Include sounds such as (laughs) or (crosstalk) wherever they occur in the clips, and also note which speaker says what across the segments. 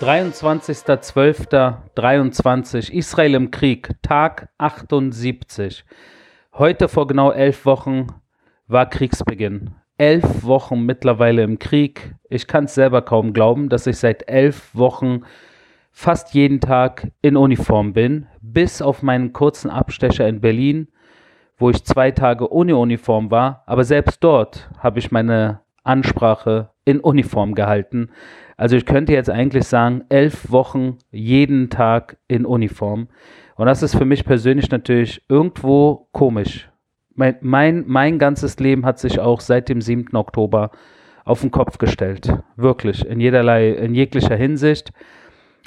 Speaker 1: 23.12.23 Israel im Krieg, Tag 78. Heute vor genau elf Wochen war Kriegsbeginn. Elf Wochen mittlerweile im Krieg. Ich kann es selber kaum glauben, dass ich seit elf Wochen fast jeden Tag in Uniform bin, bis auf meinen kurzen Abstecher in Berlin, wo ich zwei Tage ohne Uniform war. Aber selbst dort habe ich meine Ansprache in Uniform gehalten. Also ich könnte jetzt eigentlich sagen, elf Wochen jeden Tag in Uniform. Und das ist für mich persönlich natürlich irgendwo komisch. Mein, mein, mein ganzes Leben hat sich auch seit dem 7. Oktober auf den Kopf gestellt. Wirklich, in jederlei, in jeglicher Hinsicht.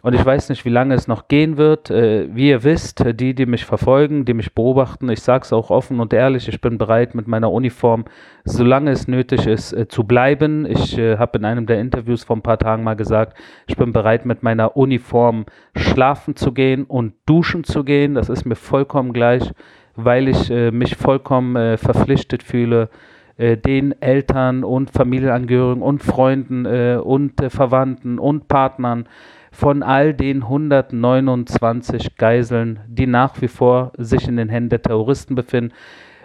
Speaker 1: Und ich weiß nicht, wie lange es noch gehen wird. Äh, wie ihr wisst, die, die mich verfolgen, die mich beobachten, ich sage es auch offen und ehrlich, ich bin bereit, mit meiner Uniform, solange es nötig ist, äh, zu bleiben. Ich äh, habe in einem der Interviews vor ein paar Tagen mal gesagt, ich bin bereit, mit meiner Uniform schlafen zu gehen und duschen zu gehen. Das ist mir vollkommen gleich, weil ich mich vollkommen verpflichtet fühle, den Eltern und Familienangehörigen und Freunden und Verwandten und Partnern, von all den 129 Geiseln, die nach wie vor sich in den Händen der Terroristen befinden.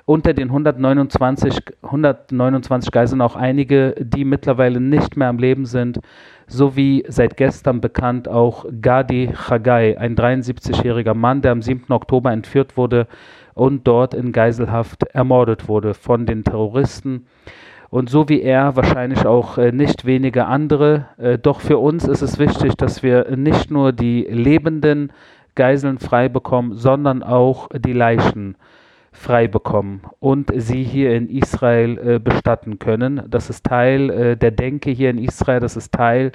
Speaker 1: Unter den 129, 129 Geiseln auch einige, die mittlerweile nicht mehr am Leben sind, sowie seit gestern bekannt auch Gadi Chagai, ein 73-jähriger Mann, der am 7. Oktober entführt wurde und dort in Geiselhaft ermordet wurde von den Terroristen und so wie er wahrscheinlich auch äh, nicht wenige andere. Äh, doch für uns ist es wichtig, dass wir nicht nur die lebenden Geiseln frei bekommen, sondern auch die Leichen frei bekommen und sie hier in Israel äh, bestatten können. Das ist Teil der Denke hier in Israel, das ist Teil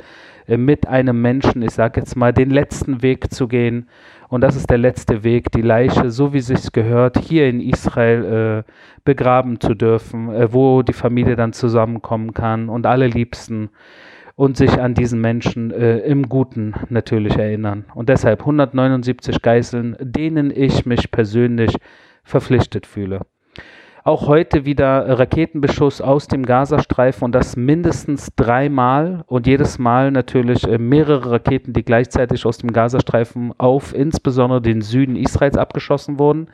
Speaker 1: mit einem Menschen, ich sage jetzt mal, den letzten Weg zu gehen. Und das ist der letzte Weg, die Leiche, so wie es sich gehört, hier in Israel äh, begraben zu dürfen, äh, wo die Familie dann zusammenkommen kann und alle Liebsten und sich an diesen Menschen äh, im Guten natürlich erinnern. Und deshalb 179 Geiseln, denen ich mich persönlich verpflichtet fühle. Auch heute wieder Raketenbeschuss aus dem Gazastreifen und das mindestens dreimal und jedes Mal natürlich äh, mehrere Raketen, die gleichzeitig aus dem Gazastreifen auf insbesondere den Süden Israels abgeschossen wurden,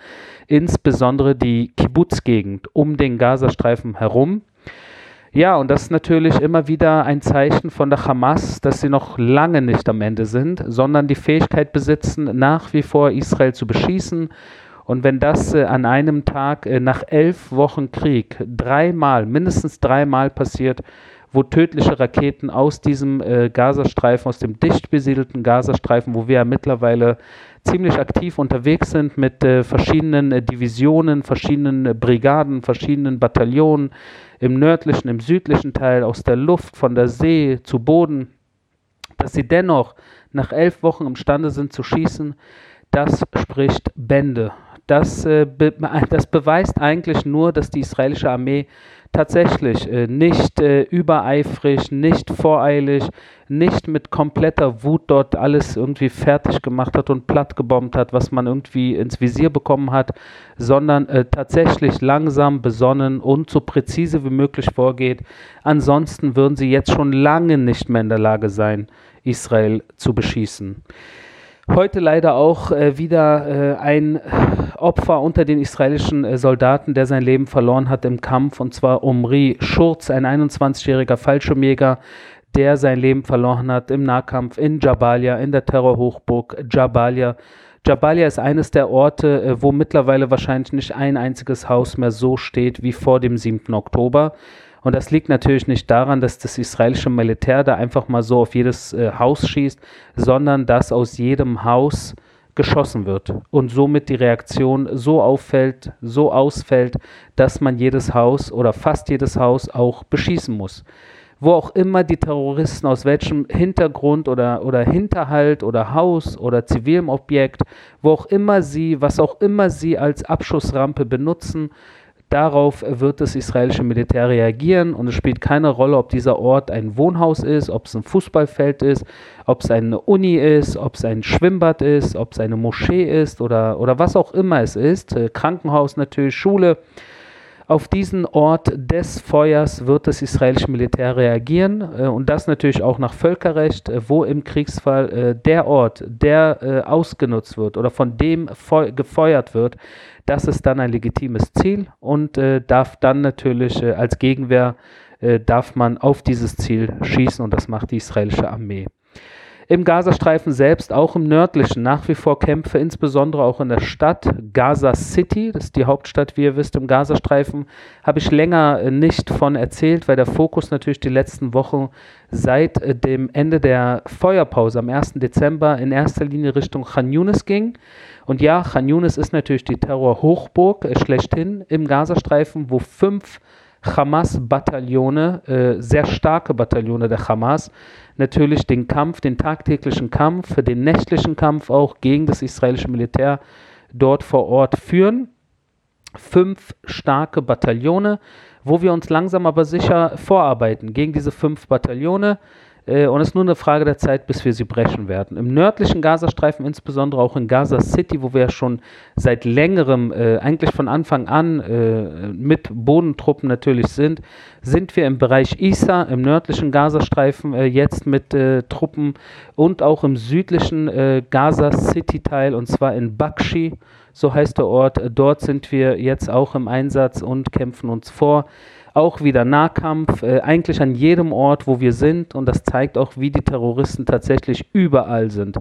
Speaker 1: insbesondere die Kibbutz-Gegend um den Gazastreifen herum. Ja, und das ist natürlich immer wieder ein Zeichen von der Hamas, dass sie noch lange nicht am Ende sind, sondern die Fähigkeit besitzen, nach wie vor Israel zu beschießen und wenn das äh, an einem Tag äh, nach elf Wochen Krieg dreimal, mindestens dreimal passiert, wo tödliche Raketen aus diesem äh, Gazastreifen, aus dem dicht besiedelten Gazastreifen, wo wir ja mittlerweile ziemlich aktiv unterwegs sind mit äh, verschiedenen äh, Divisionen, verschiedenen äh, Brigaden, verschiedenen Bataillonen im nördlichen, im südlichen Teil, aus der Luft, von der See zu Boden, dass sie dennoch nach elf Wochen imstande sind zu schießen, das spricht Bände das, äh, be (laughs) das beweist eigentlich nur, dass die israelische Armee tatsächlich äh, nicht äh, übereifrig, nicht voreilig, nicht mit kompletter Wut dort alles irgendwie fertig gemacht hat und platt gebombt hat, was man irgendwie ins Visier bekommen hat, sondern äh, tatsächlich langsam, besonnen und so präzise wie möglich vorgeht. Ansonsten würden sie jetzt schon lange nicht mehr in der Lage sein, Israel zu beschießen. Heute leider auch äh, wieder äh, ein Opfer unter den israelischen äh, Soldaten, der sein Leben verloren hat im Kampf, und zwar Omri Schurz, ein 21-jähriger Fallschirmjäger, der sein Leben verloren hat im Nahkampf in Jabalia, in der Terrorhochburg Jabalia. Jabalia ist eines der Orte, äh, wo mittlerweile wahrscheinlich nicht ein einziges Haus mehr so steht wie vor dem 7. Oktober. Und das liegt natürlich nicht daran, dass das israelische Militär da einfach mal so auf jedes äh, Haus schießt, sondern dass aus jedem Haus geschossen wird und somit die Reaktion so auffällt, so ausfällt, dass man jedes Haus oder fast jedes Haus auch beschießen muss. Wo auch immer die Terroristen aus welchem Hintergrund oder, oder Hinterhalt oder Haus oder zivilem Objekt, wo auch immer sie, was auch immer sie als Abschussrampe benutzen, Darauf wird das israelische Militär reagieren und es spielt keine Rolle, ob dieser Ort ein Wohnhaus ist, ob es ein Fußballfeld ist, ob es eine Uni ist, ob es ein Schwimmbad ist, ob es eine Moschee ist oder, oder was auch immer es ist. Krankenhaus natürlich, Schule. Auf diesen Ort des Feuers wird das israelische Militär reagieren äh, und das natürlich auch nach Völkerrecht, äh, wo im Kriegsfall äh, der Ort, der ausgenutzt wird oder von dem gefeuert wird, das ist dann ein legitimes Ziel und darf dann natürlich als Gegenwehr darf man auf dieses Ziel schießen und das macht die israelische Armee. Im Gazastreifen selbst, auch im nördlichen, nach wie vor Kämpfe, insbesondere auch in der Stadt Gaza City, das ist die Hauptstadt, wie ihr wisst, im Gazastreifen, habe ich länger äh, nicht von erzählt, weil der Fokus natürlich die letzten Wochen seit äh, dem Ende der Feuerpause am 1. Dezember in erster Linie Richtung Khan Yunis ging. Und ja, Khan Yunis ist natürlich die Terrorhochburg äh, schlechthin im Gazastreifen, wo fünf Hamas-Bataillone, äh, sehr starke Bataillone der Hamas, natürlich den Kampf, den tagtäglichen Kampf, den nächtlichen Kampf auch gegen das israelische Militär dort vor Ort führen. Fünf starke Bataillone, wo wir uns langsam aber sicher vorarbeiten gegen diese fünf Bataillone. Äh, und es ist nur eine Frage der Zeit, bis wir sie brechen werden. Im nördlichen Gazastreifen, insbesondere auch in Gaza City, wo wir schon seit längerem, äh, eigentlich von Anfang an äh, mit Bodentruppen natürlich sind, sind wir im Bereich Isa, im nördlichen Gazastreifen, äh, jetzt mit äh, Truppen und auch im südlichen äh, Gaza City-Teil, und zwar in Bakshi, so heißt der Ort. Dort sind wir jetzt auch im Einsatz und kämpfen uns vor auch wieder Nahkampf, äh, eigentlich an jedem Ort, wo wir sind. Und das zeigt auch, wie die Terroristen tatsächlich überall sind.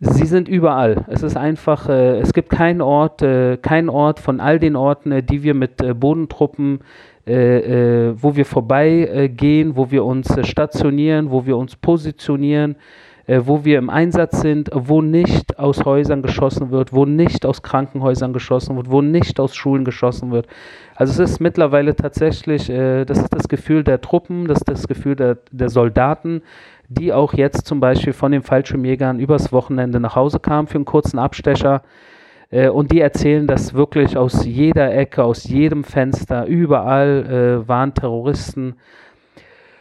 Speaker 1: Sie sind überall. Es ist einfach, äh, es gibt keinen Ort, äh, keinen Ort von all den Orten, äh, die wir mit äh, Bodentruppen, äh, wo wir vorbeigehen, wo wir uns stationieren, wo wir uns positionieren, äh, wo wir im Einsatz sind, wo nicht aus Häusern geschossen wird, wo nicht aus Krankenhäusern geschossen wird, wo nicht aus Schulen geschossen wird. Also es ist mittlerweile tatsächlich, äh, das ist das Gefühl der Truppen, das ist das Gefühl der, der Soldaten, die auch jetzt zum Beispiel von den Fallschirmjägern übers Wochenende nach Hause kamen für einen kurzen Abstecher. Äh, und die erzählen, dass wirklich aus jeder Ecke, aus jedem Fenster, überall äh, waren Terroristen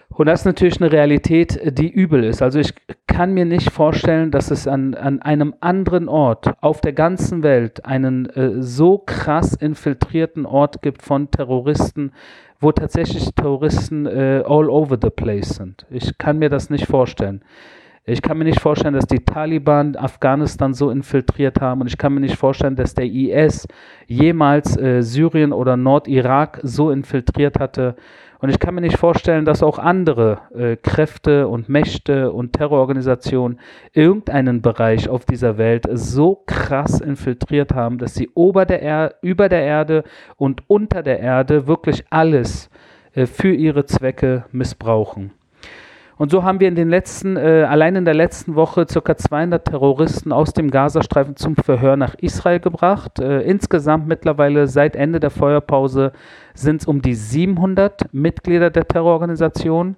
Speaker 1: und das ist natürlich eine Realität, die übel ist. Also ich kann mir nicht vorstellen, dass es an, an einem anderen Ort auf der ganzen Welt einen äh, so krass infiltrierten Ort gibt von Terroristen, wo tatsächlich Terroristen äh, all over the place sind. Ich kann mir das nicht vorstellen. Ich kann mir nicht vorstellen, dass die Taliban Afghanistan so infiltriert haben und ich kann mir nicht vorstellen, dass der IS jemals äh, Syrien oder Nordirak so infiltriert hatte und ich kann mir nicht vorstellen, dass auch andere äh, Kräfte und Mächte und Terrororganisationen irgendeinen Bereich auf dieser Welt so krass infiltriert haben, dass sie ober der er über der Erde und unter der Erde wirklich alles äh, für ihre Zwecke missbrauchen. Und so haben wir in den letzten, äh, allein in der letzten Woche ca. 200 Terroristen aus dem Gazastreifen zum Verhör nach Israel gebracht. Äh, insgesamt mittlerweile seit Ende der Feuerpause sind es um die 700 Mitglieder der Terrororganisation,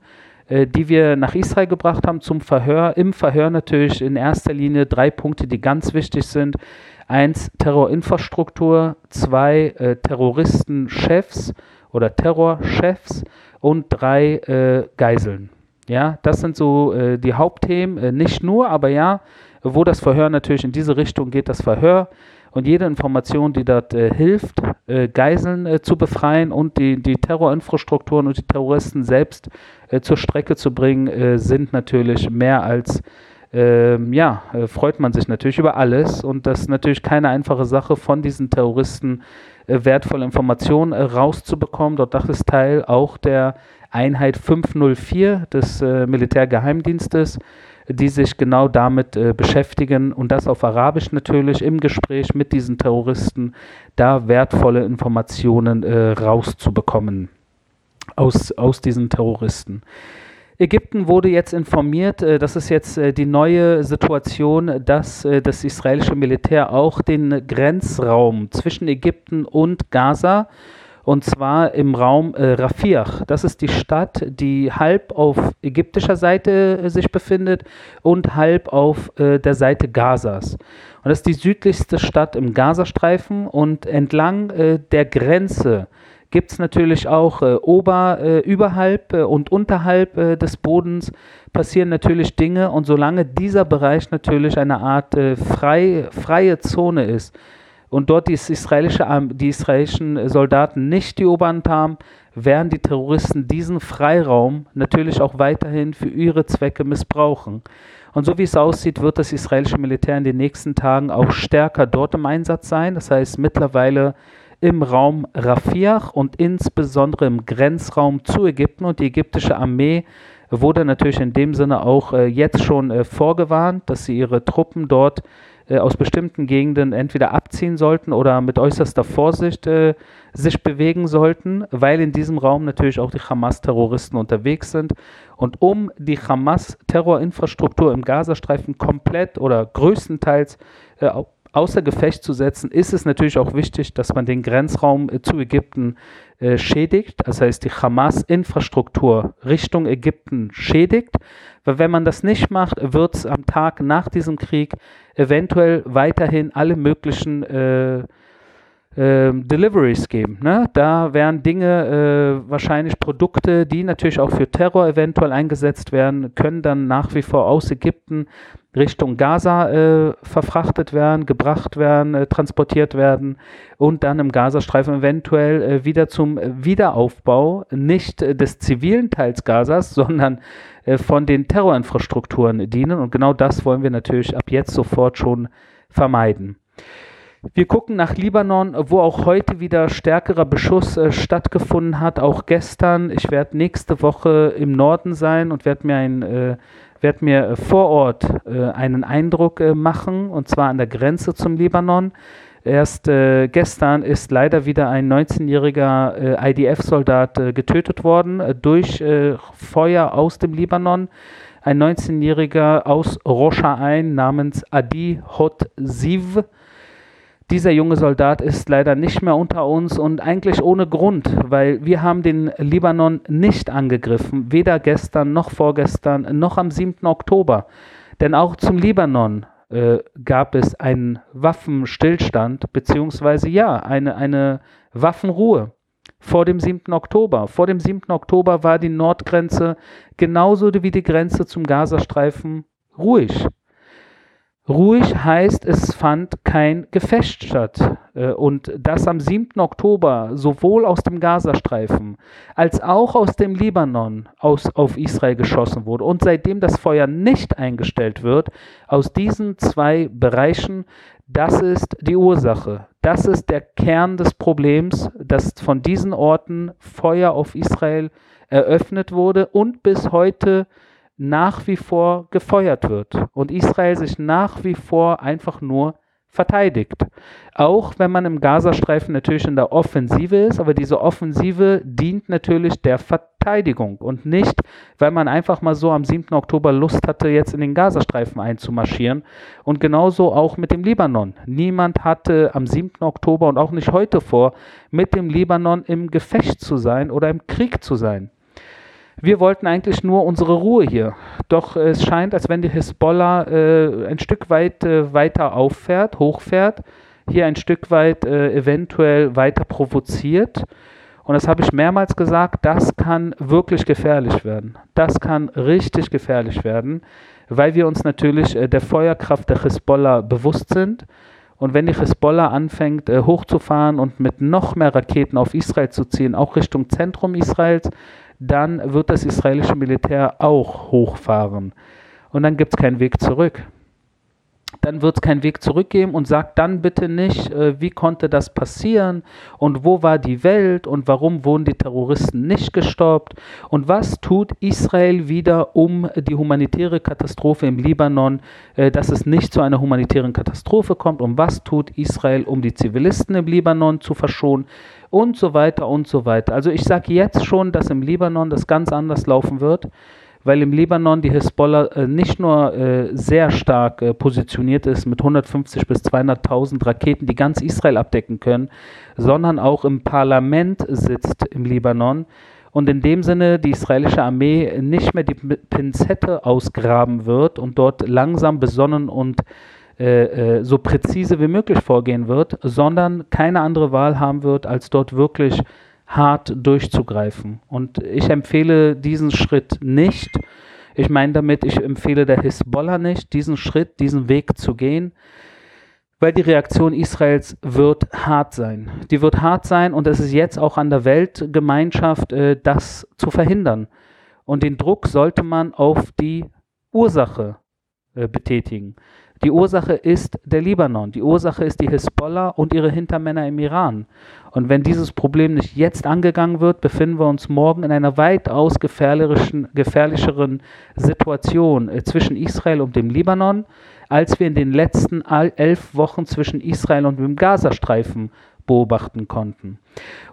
Speaker 1: äh, die wir nach Israel gebracht haben zum Verhör. Im Verhör natürlich in erster Linie drei Punkte, die ganz wichtig sind. Eins, Terrorinfrastruktur. Zwei, äh, Terroristenchefs oder Terrorchefs. Und drei, äh, Geiseln. Ja, das sind so äh, die Hauptthemen, äh, nicht nur, aber ja, wo das Verhör natürlich in diese Richtung geht, das Verhör und jede Information, die dort äh, hilft, äh, Geiseln äh, zu befreien und die, die Terrorinfrastrukturen und die Terroristen selbst äh, zur Strecke zu bringen, sind natürlich mehr als ähm, ja, freut man sich natürlich über alles und das ist natürlich keine einfache Sache von diesen Terroristen wertvolle Informationen rauszubekommen. Dort ist Teil auch der Einheit 504 des äh, Militärgeheimdienstes, die sich genau damit äh, beschäftigen und das auf Arabisch natürlich im Gespräch mit diesen Terroristen, da wertvolle Informationen äh, rauszubekommen aus, aus diesen Terroristen. Ägypten wurde jetzt informiert, äh, das ist jetzt äh, die neue Situation, dass äh, das israelische Militär auch den Grenzraum zwischen Ägypten und Gaza und zwar im Raum äh, Rafiach. Das ist die Stadt, die halb auf ägyptischer Seite äh, sich befindet und halb auf äh, der Seite Gazas. Und das ist die südlichste Stadt im Gazastreifen und entlang äh, der Grenze gibt es natürlich auch äh, ober, äh, überhalb und unterhalb des Bodens passieren natürlich Dinge und solange dieser Bereich natürlich eine Art frei, freie Zone ist, und dort die, israelische, die israelischen Soldaten nicht die Oberhand haben, werden die Terroristen diesen Freiraum natürlich auch weiterhin für ihre Zwecke missbrauchen. Und so wie es aussieht, wird das israelische Militär in den nächsten Tagen auch stärker dort im Einsatz sein. Das heißt, mittlerweile im Raum Rafiach und insbesondere im Grenzraum zu Ägypten. Und die ägyptische Armee wurde natürlich in dem Sinne auch äh, jetzt schon äh, vorgewarnt, dass sie ihre Truppen dort äh, aus bestimmten Gegenden entweder abziehen sollten oder mit äußerster Vorsicht äh, sich bewegen sollten, weil in diesem Raum natürlich auch die Hamas-Terroristen unterwegs sind. Und um die Hamas-Terrorinfrastruktur im Gazastreifen komplett oder größtenteils äh, außer Gefecht zu setzen, ist es natürlich auch wichtig, dass man den Grenzraum äh, zu Ägypten äh, schädigt, das heißt die Hamas-Infrastruktur Richtung Ägypten schädigt, weil wenn man das nicht macht, wird es am Tag nach diesem Krieg eventuell weiterhin alle möglichen äh, äh, Deliveries geben. Ne? Da werden Dinge, äh, wahrscheinlich Produkte, die natürlich auch für Terror eventuell eingesetzt werden, können dann nach wie vor aus Ägypten Richtung Gaza äh, verfrachtet werden, gebracht werden, äh, transportiert werden und dann im Gazastreifen eventuell äh, wieder zum Wiederaufbau nicht des zivilen Teils Gazas, sondern äh, von den Terrorinfrastrukturen dienen. Und genau das wollen wir natürlich ab jetzt sofort schon vermeiden. Wir gucken nach Libanon, wo auch heute wieder stärkerer Beschuss äh, stattgefunden hat, auch gestern. Ich werde nächste Woche im Norden sein und werde mir, ein, äh, werd mir vor Ort äh, einen Eindruck äh, machen, und zwar an der Grenze zum Libanon. Erst äh, gestern ist leider wieder ein 19-jähriger äh, IDF-Soldat getötet worden durch Feuer aus dem Libanon ein 19-Jähriger aus Rosh-Ain namens Adi Hot Siv dieser junge Soldat ist leider nicht mehr unter uns und eigentlich ohne Grund, weil wir haben den Libanon nicht angegriffen, weder gestern noch vorgestern noch am 7. Oktober. Denn auch zum Libanon äh, gab es einen Waffenstillstand, beziehungsweise ja, eine, eine Waffenruhe vor dem 7. Oktober. Vor dem 7. Oktober war die Nordgrenze genauso wie die Grenze zum Gazastreifen ruhig. Ruhig heißt, es fand kein Gefecht statt. Äh, und das am 7. Oktober sowohl aus dem Gazastreifen als auch aus dem Libanon aus, auf Israel geschossen wurde. Und seitdem das Feuer nicht eingestellt wird, aus diesen zwei Bereichen, das ist die Ursache. Das ist der Kern des Problems, dass von diesen Orten Feuer auf Israel eröffnet wurde und bis heute nach wie vor gefeuert wird und Israel sich nach wie vor einfach nur verteidigt. Auch wenn man im Gazastreifen natürlich in der Offensive ist, aber diese Offensive dient natürlich der Verteidigung und nicht, weil man einfach mal so am 7. Oktober Lust hatte, jetzt in den Gazastreifen einzumarschieren. Und genauso auch mit dem Libanon. Niemand hatte am 7. Oktober und auch nicht heute vor, mit dem Libanon im Gefecht zu sein oder im Krieg zu sein. Wir wollten eigentlich nur unsere Ruhe hier. Doch es scheint, als wenn die Hisbollah äh, ein Stück weit äh, weiter auffährt, hochfährt, hier ein Stück weit äh, eventuell weiter provoziert. Und das habe ich mehrmals gesagt, das kann wirklich gefährlich werden. Das kann richtig gefährlich werden, weil wir uns natürlich äh, der Feuerkraft der Hisbollah bewusst sind. Und wenn die Hisbollah anfängt äh, hochzufahren und mit noch mehr Raketen auf Israel zu ziehen, auch Richtung Zentrum Israels, dann wird das israelische Militär auch hochfahren. Und dann gibt es keinen Weg zurück. Dann wird es keinen Weg zurückgeben und sagt dann bitte nicht, äh, wie konnte das passieren und wo war die Welt und warum wurden die Terroristen nicht gestoppt und was tut Israel wieder, um die humanitäre Katastrophe im Libanon, äh, dass es nicht zu einer humanitären Katastrophe kommt und was tut Israel, um die Zivilisten im Libanon zu verschonen und so weiter und so weiter. Also ich sage jetzt schon, dass im Libanon das ganz anders laufen wird, weil im Libanon die Hisbollah äh, nicht nur äh, sehr stark äh, positioniert ist mit 150 bis 200.000 Raketen, die ganz Israel abdecken können, sondern auch im Parlament sitzt im Libanon und in dem Sinne die israelische Armee nicht mehr die Pinzette ausgraben wird und dort langsam besonnen und so präzise wie möglich vorgehen wird, sondern keine andere Wahl haben wird, als dort wirklich hart durchzugreifen. Und ich empfehle diesen Schritt nicht. Ich meine damit, ich empfehle der Hisbollah nicht, diesen Schritt, diesen Weg zu gehen, weil die Reaktion Israels wird hart sein. Die wird hart sein und es ist jetzt auch an der Weltgemeinschaft, äh, das zu verhindern. Und den Druck sollte man auf die Ursache äh, betätigen. Die Ursache ist der Libanon, die Ursache ist die Hisbollah und ihre Hintermänner im Iran. Und wenn dieses Problem nicht jetzt angegangen wird, befinden wir uns morgen in einer weitaus gefährlicheren Situation äh, zwischen Israel und dem Libanon, als wir in den letzten elf Wochen zwischen Israel und dem Gazastreifen beobachten konnten.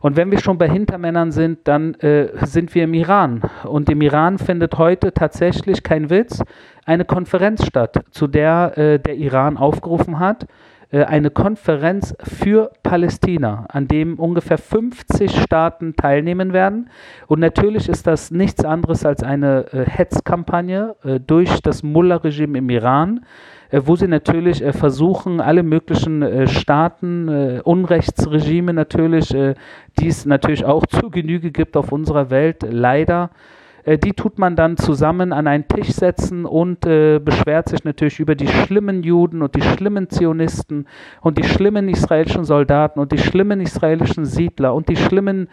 Speaker 1: Und wenn wir schon bei Hintermännern sind, dann äh, sind wir im Iran. Und im Iran findet heute tatsächlich, kein Witz, eine Konferenz statt, zu der äh, der Iran aufgerufen hat. Äh, eine Konferenz für Palästina, an dem ungefähr 50 Staaten teilnehmen werden. Und natürlich ist das nichts anderes als eine äh, Hetzkampagne äh, durch das Mullah-Regime im Iran äh, wo sie natürlich äh, versuchen, alle möglichen äh, Staaten, Unrechtsregime natürlich, die es natürlich auch zu Genüge gibt auf unserer Welt, leider, die tut man dann zusammen an einen Tisch setzen und äh, beschwert sich natürlich über die schlimmen Juden und die schlimmen Zionisten und die schlimmen israelischen Soldaten und die schlimmen israelischen Siedler und die schlimmen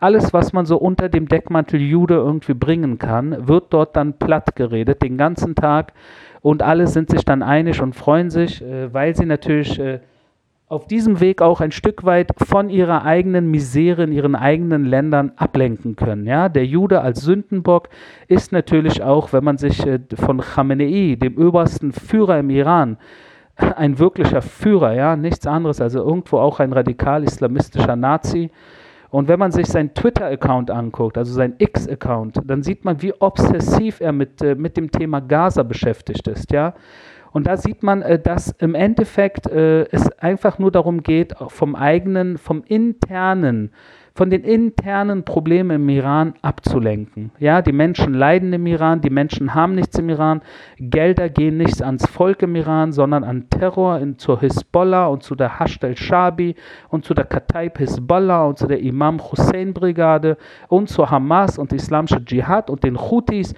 Speaker 1: alles, was man so unter dem Deckmantel Jude irgendwie bringen kann, wird dort dann platt geredet, den ganzen Tag und alle sind sich dann einig und freuen sich, äh, weil sie natürlich äh, auf diesem Weg auch ein Stück weit von ihrer eigenen Misere in ihren eigenen Ländern ablenken können. Ja? Der Jude als Sündenbock ist natürlich auch, wenn man sich äh, von Khamenei, dem obersten Führer im Iran, (laughs) ein wirklicher Führer, ja, nichts anderes, also irgendwo auch ein radikal-islamistischer Nazi, und wenn man sich seinen Twitter-Account anguckt, also seinen X-Account, dann sieht man, wie obsessiv er mit, äh, mit dem Thema Gaza beschäftigt ist, ja. Und da sieht man, äh, dass im Endeffekt äh, es einfach nur darum geht, vom eigenen, vom internen von den internen Problemen im Iran abzulenken. Ja, die Menschen leiden im Iran, die Menschen haben nichts im Iran, Gelder gehen nicht ans Volk im Iran, sondern an Terror in, zur Hisbollah und zu der Hashd al-Shabi und zu der Kataib Hisbollah und zu der Imam Hussein Brigade und zur Hamas und Islamische Dschihad und den Houthis.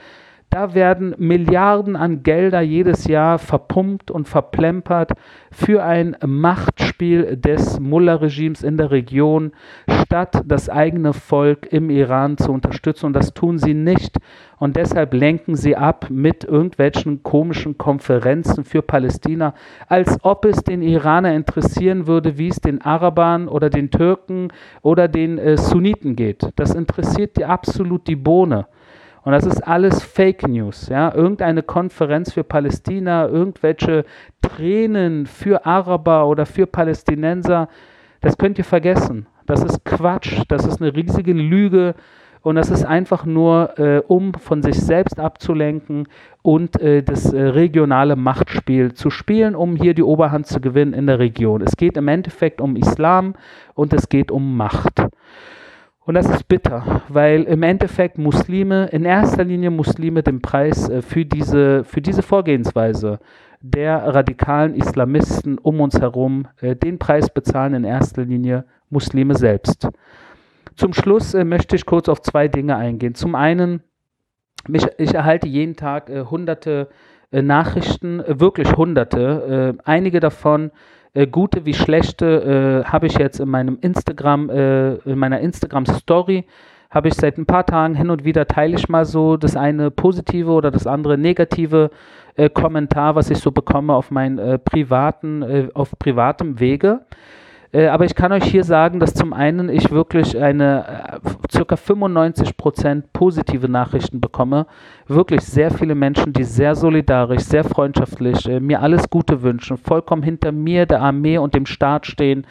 Speaker 1: Da werden Milliarden an Gelder jedes Jahr verpumpt und verplempert für ein Machtspiel des Mullah-Regimes in der Region, statt das eigene Volk im Iran zu unterstützen. Und das tun sie nicht. Und deshalb lenken sie ab mit irgendwelchen komischen Konferenzen für Palästina, als ob es den Iraner interessieren würde, wie es den Arabern oder den Türken oder den äh, Sunniten geht. Das interessiert die absolut die Bohne. Und das ist alles Fake News. Ja? Irgendeine Konferenz für Palästina, irgendwelche Tränen für Araber oder für Palästinenser, das könnt ihr vergessen. Das ist Quatsch, das ist eine riesige Lüge und das ist einfach nur, äh, um von sich selbst abzulenken und äh, das äh, regionale Machtspiel zu spielen, um hier die Oberhand zu gewinnen in der Region. Es geht im Endeffekt um Islam und es geht um Macht. Und das ist bitter, weil im Endeffekt Muslime, in erster Linie Muslime, den Preis äh, für diese, für diese Vorgehensweise der radikalen Islamisten um uns herum, äh, den Preis bezahlen in erster Linie Muslime selbst. Zum Schluss äh, möchte ich kurz auf zwei Dinge eingehen. Zum einen, ich erhalte jeden Tag hunderte Nachrichten, wirklich hunderte, einige davon äh, gute wie schlechte, äh, habe ich jetzt in meinem Instagram, äh, in meiner Instagram Story, habe ich seit ein paar Tagen hin und wieder teile ich mal so das eine positive oder das andere negative äh, Kommentar, was ich so bekomme auf meinen äh, privaten, auf privatem Wege. Äh, aber ich kann euch hier sagen, dass zum einen ich wirklich eine äh, circa 95% positive Nachrichten bekomme. Wirklich sehr viele Menschen, die sehr solidarisch, sehr freundschaftlich äh, mir alles Gute wünschen, vollkommen hinter mir, der Armee und dem Staat stehen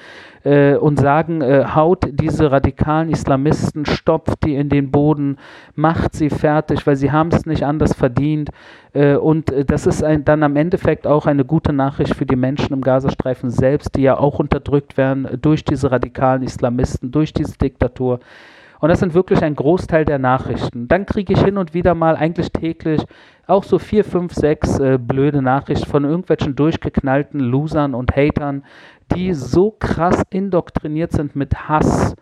Speaker 1: äh, und sagen, äh, haut diese radikalen Islamisten, stopft die in den Boden, macht sie fertig, weil sie haben es nicht anders verdient. Äh, und äh, das ist ein, dann am Endeffekt auch eine gute Nachricht für die Menschen im Gazastreifen selbst, die ja auch unterdrückt werden durch diese radikalen Islamisten, durch diese Diktatur. Und das sind wirklich ein Großteil der Nachrichten. Dann kriege ich hin und wieder mal, eigentlich täglich, auch so vier, fünf, sechs äh, blöde Nachrichten von irgendwelchen durchgeknallten Losern und Hatern, die so krass indoktriniert sind mit Hass,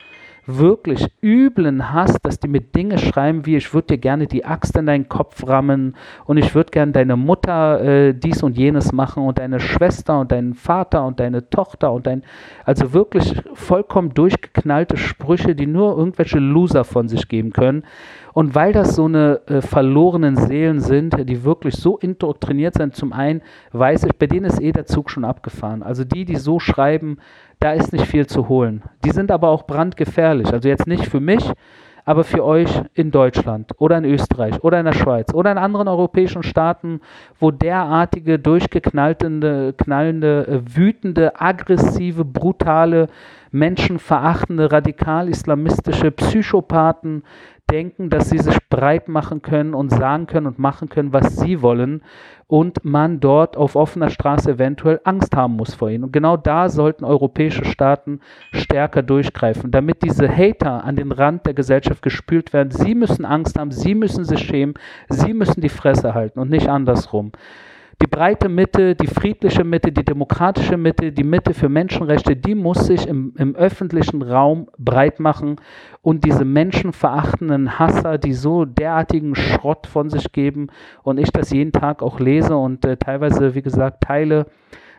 Speaker 1: wirklich üblen Hass, dass die mit Dinge schreiben wie, ich würde dir gerne die Axt in deinen Kopf rammen und ich würde gerne deine Mutter äh, dies und jenes machen und deine Schwester und deinen Vater und deine Tochter und dein, also wirklich vollkommen durchgeknallte Sprüche, die nur irgendwelche Loser von sich geben können. Und weil das so eine äh, verlorenen Seelen sind, die wirklich so indoktriniert sind, zum einen weiß ich, bei denen ist eh der Zug schon abgefahren. Also die, die so schreiben, da ist nicht viel zu holen. Die sind aber auch brandgefährlich. Also jetzt nicht für mich, aber für euch in Deutschland oder in Österreich oder in der Schweiz oder in anderen europäischen Staaten, wo derartige durchgeknallende, knallende, äh, wütende, aggressive, brutale, menschenverachtende, radikal-islamistische Psychopathen denken, dass sie sich breit machen können und sagen können und machen können, was sie wollen und man dort auf offener Straße eventuell Angst haben muss vor ihnen. Und genau da sollten europäische Staaten stärker durchgreifen, damit diese Hater an den Rand der Gesellschaft gespült werden. Sie müssen Angst haben, sie müssen sich schämen, sie müssen die Fresse halten und nicht andersrum die breite Mitte, die friedliche Mitte, die demokratische Mitte, die Mitte für Menschenrechte, die muss sich im, im öffentlichen Raum breit machen und diese menschenverachtenden Hasser, die so derartigen Schrott von sich geben und ich das jeden Tag auch lese und äh, teilweise, wie gesagt, teile,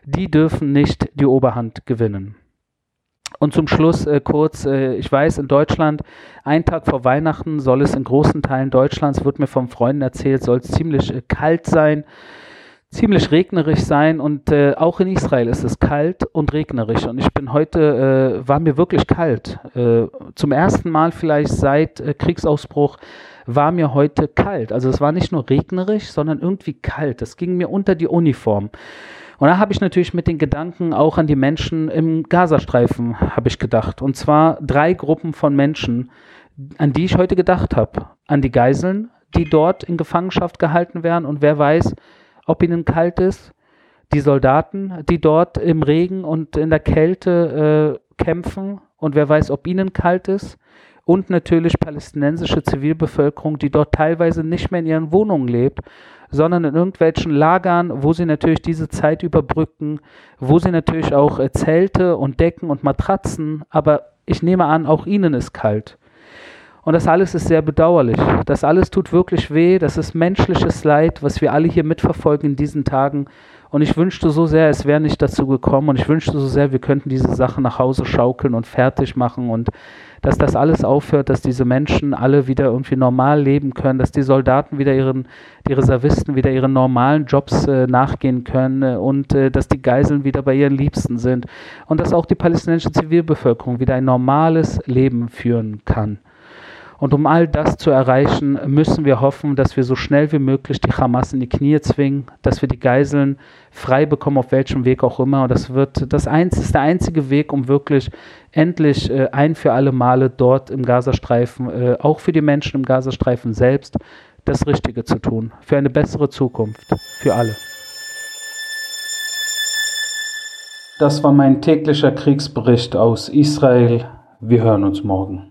Speaker 1: die dürfen nicht die Oberhand gewinnen. Und zum Schluss äh, kurz, äh, ich weiß, in Deutschland, ein Tag vor Weihnachten soll es in großen Teilen Deutschlands, wird mir von Freunden erzählt, soll es ziemlich äh, kalt sein ziemlich regnerisch sein und äh, auch in Israel ist es kalt und regnerisch und ich bin heute, äh, war mir wirklich kalt. Äh, zum ersten Mal vielleicht seit äh, Kriegsausbruch war mir heute kalt. Also es war nicht nur regnerisch, sondern irgendwie kalt. Es ging mir unter die Uniform. Und da habe ich natürlich mit den Gedanken auch an die Menschen im Gazastreifen, habe ich gedacht. Und zwar drei Gruppen von Menschen, an die ich heute gedacht habe. An die Geiseln, die dort in Gefangenschaft gehalten werden und wer weiß, ob ihnen kalt ist. Die Soldaten, die dort im Regen und in der Kälte äh, kämpfen und wer weiß, ob ihnen kalt ist. Und natürlich palästinensische Zivilbevölkerung, die dort teilweise nicht mehr in ihren Wohnungen lebt, sondern in irgendwelchen Lagern, wo sie natürlich diese Zeit überbrücken, wo sie natürlich auch äh, Zelte und Decken und Matratzen, aber ich nehme an, auch ihnen ist kalt. Und das alles ist sehr bedauerlich. Das alles tut wirklich weh. Das ist menschliches Leid, was wir alle hier mitverfolgen in diesen Tagen. Und ich wünschte so sehr, es wäre nicht dazu gekommen. Und ich wünschte so sehr, wir könnten diese Sache nach Hause schaukeln und fertig machen und dass das alles aufhört, dass diese Menschen alle wieder irgendwie normal leben können, dass die Soldaten wieder ihren, die Reservisten wieder ihren normalen Jobs äh, nachgehen können äh, und äh, dass die Geiseln wieder bei ihren Liebsten sind und dass auch die palästinensische Zivilbevölkerung wieder ein normales Leben führen kann. Und um all das zu erreichen, müssen wir hoffen, dass wir so schnell wie möglich die Hamas in die Knie zwingen, dass wir die Geiseln frei bekommen, auf welchem Weg auch immer. Und das wird das eins, ist der einzige Weg, um wirklich endlich äh, ein für alle Male dort im Gazastreifen, äh, auch für die Menschen im Gazastreifen selbst, das Richtige zu tun. Für eine bessere Zukunft. Für alle. Das war mein täglicher Kriegsbericht aus Israel. Wir hören uns morgen.